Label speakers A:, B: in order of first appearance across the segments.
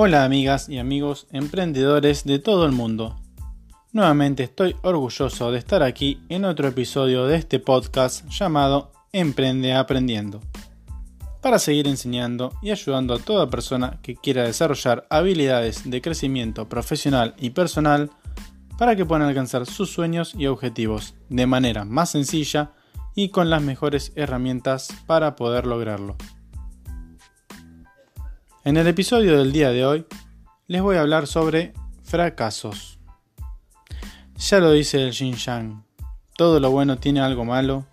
A: Hola amigas y amigos emprendedores de todo el mundo. Nuevamente estoy orgulloso de estar aquí en otro episodio de este podcast llamado Emprende Aprendiendo, para seguir enseñando y ayudando a toda persona que quiera desarrollar habilidades de crecimiento profesional y personal para que puedan alcanzar sus sueños y objetivos de manera más sencilla y con las mejores herramientas para poder lograrlo. En el episodio del día de hoy les voy a hablar sobre fracasos. Ya lo dice el Xinjiang, todo lo bueno tiene algo malo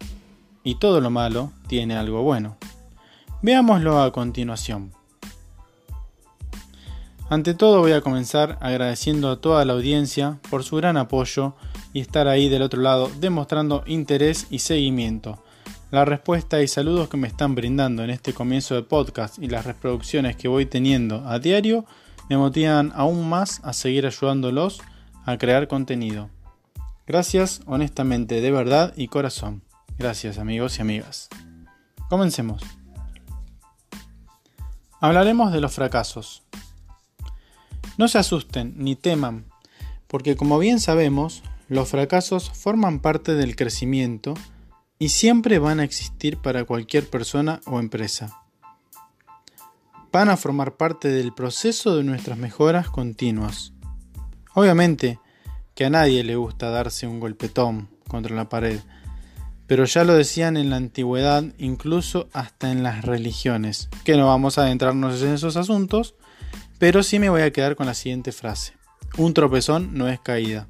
A: y todo lo malo tiene algo bueno. Veámoslo a continuación. Ante todo voy a comenzar agradeciendo a toda la audiencia por su gran apoyo y estar ahí del otro lado demostrando interés y seguimiento la respuesta y saludos que me están brindando en este comienzo de podcast y las reproducciones que voy teniendo a diario me motivan aún más a seguir ayudándolos a crear contenido. Gracias honestamente, de verdad y corazón. Gracias amigos y amigas. Comencemos. Hablaremos de los fracasos. No se asusten ni teman, porque como bien sabemos, los fracasos forman parte del crecimiento y siempre van a existir para cualquier persona o empresa. Van a formar parte del proceso de nuestras mejoras continuas. Obviamente que a nadie le gusta darse un golpetón contra la pared, pero ya lo decían en la antigüedad, incluso hasta en las religiones, que no vamos a adentrarnos en esos asuntos, pero sí me voy a quedar con la siguiente frase. Un tropezón no es caída.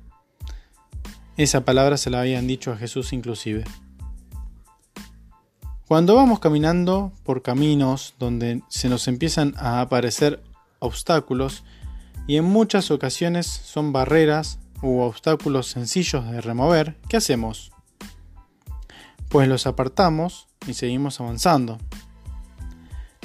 A: Esa palabra se la habían dicho a Jesús inclusive. Cuando vamos caminando por caminos donde se nos empiezan a aparecer obstáculos, y en muchas ocasiones son barreras u obstáculos sencillos de remover, ¿qué hacemos? Pues los apartamos y seguimos avanzando.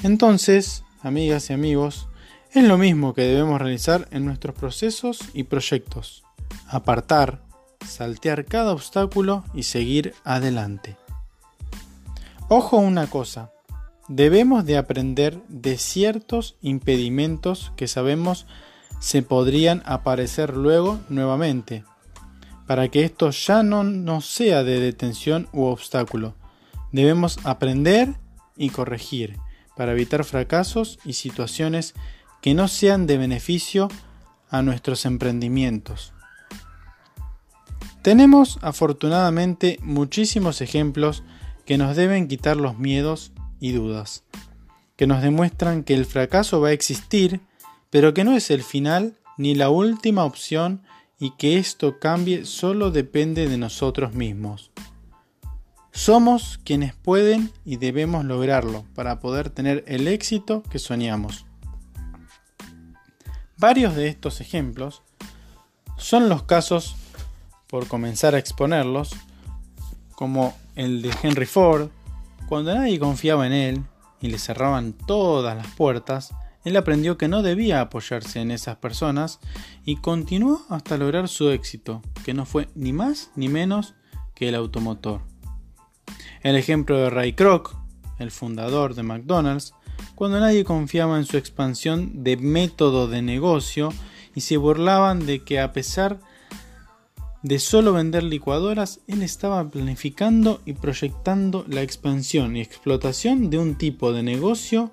A: Entonces, amigas y amigos, es lo mismo que debemos realizar en nuestros procesos y proyectos. Apartar, saltear cada obstáculo y seguir adelante. Ojo una cosa, debemos de aprender de ciertos impedimentos que sabemos se podrían aparecer luego nuevamente, para que esto ya no nos sea de detención u obstáculo. Debemos aprender y corregir para evitar fracasos y situaciones que no sean de beneficio a nuestros emprendimientos. Tenemos afortunadamente muchísimos ejemplos que nos deben quitar los miedos y dudas, que nos demuestran que el fracaso va a existir, pero que no es el final ni la última opción y que esto cambie solo depende de nosotros mismos. Somos quienes pueden y debemos lograrlo para poder tener el éxito que soñamos. Varios de estos ejemplos son los casos, por comenzar a exponerlos, como el de Henry Ford, cuando nadie confiaba en él y le cerraban todas las puertas, él aprendió que no debía apoyarse en esas personas y continuó hasta lograr su éxito, que no fue ni más ni menos que el automotor. El ejemplo de Ray Kroc, el fundador de McDonald's, cuando nadie confiaba en su expansión de método de negocio y se burlaban de que a pesar de solo vender licuadoras, él estaba planificando y proyectando la expansión y explotación de un tipo de negocio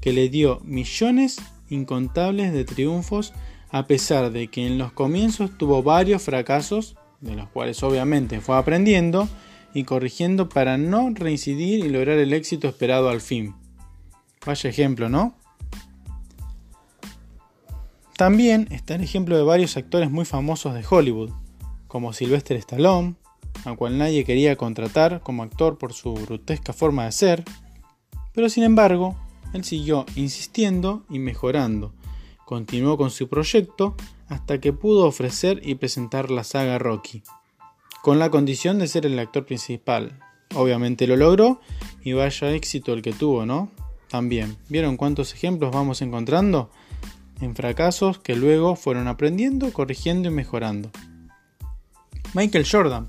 A: que le dio millones incontables de triunfos a pesar de que en los comienzos tuvo varios fracasos, de los cuales obviamente fue aprendiendo y corrigiendo para no reincidir y lograr el éxito esperado al fin. Vaya ejemplo, ¿no? También está el ejemplo de varios actores muy famosos de Hollywood, como Sylvester Stallone, al cual nadie quería contratar como actor por su grotesca forma de ser, pero sin embargo, él siguió insistiendo y mejorando. Continuó con su proyecto hasta que pudo ofrecer y presentar la saga Rocky, con la condición de ser el actor principal. Obviamente lo logró y vaya éxito el que tuvo, ¿no? También, ¿vieron cuántos ejemplos vamos encontrando? En fracasos que luego fueron aprendiendo, corrigiendo y mejorando. Michael Jordan,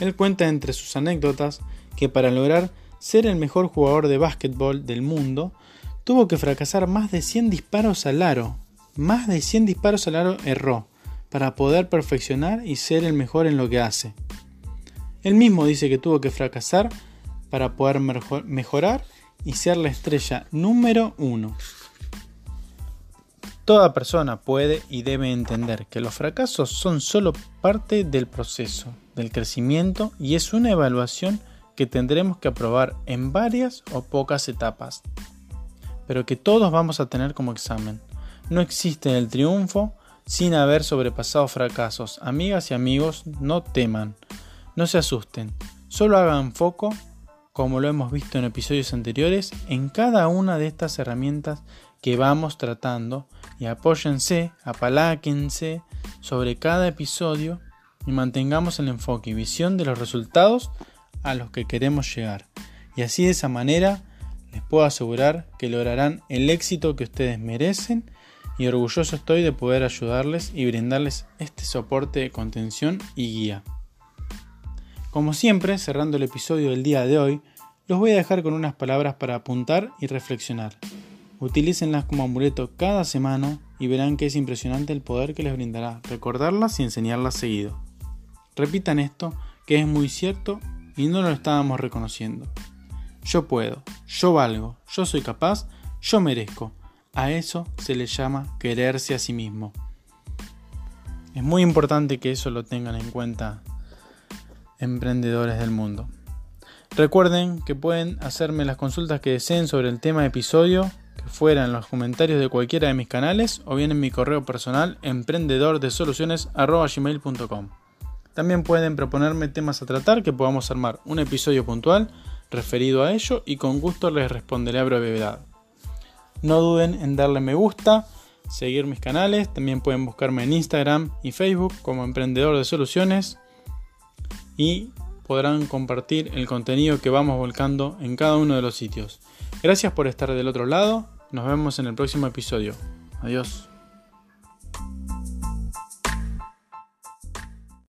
A: él cuenta entre sus anécdotas que para lograr ser el mejor jugador de básquetbol del mundo, tuvo que fracasar más de 100 disparos al aro. Más de 100 disparos al aro erró para poder perfeccionar y ser el mejor en lo que hace. Él mismo dice que tuvo que fracasar para poder mejorar y ser la estrella número uno. Toda persona puede y debe entender que los fracasos son solo parte del proceso, del crecimiento y es una evaluación que tendremos que aprobar en varias o pocas etapas, pero que todos vamos a tener como examen. No existe el triunfo sin haber sobrepasado fracasos. Amigas y amigos, no teman, no se asusten, solo hagan foco, como lo hemos visto en episodios anteriores, en cada una de estas herramientas que vamos tratando y apóyense, apaláquense sobre cada episodio y mantengamos el enfoque y visión de los resultados a los que queremos llegar. Y así de esa manera les puedo asegurar que lograrán el éxito que ustedes merecen y orgulloso estoy de poder ayudarles y brindarles este soporte de contención y guía. Como siempre, cerrando el episodio del día de hoy, los voy a dejar con unas palabras para apuntar y reflexionar. Utilícenlas como amuleto cada semana y verán que es impresionante el poder que les brindará recordarlas y enseñarlas seguido. Repitan esto, que es muy cierto y no lo estábamos reconociendo. Yo puedo, yo valgo, yo soy capaz, yo merezco. A eso se le llama quererse a sí mismo. Es muy importante que eso lo tengan en cuenta emprendedores del mundo. Recuerden que pueden hacerme las consultas que deseen sobre el tema episodio fuera en los comentarios de cualquiera de mis canales o bien en mi correo personal emprendedordesoluciones.com. También pueden proponerme temas a tratar que podamos armar un episodio puntual referido a ello y con gusto les responderé a brevedad. No duden en darle me gusta, seguir mis canales, también pueden buscarme en Instagram y Facebook como Emprendedor de Soluciones y podrán compartir el contenido que vamos volcando en cada uno de los sitios. Gracias por estar del otro lado nos vemos en el próximo episodio. Adiós.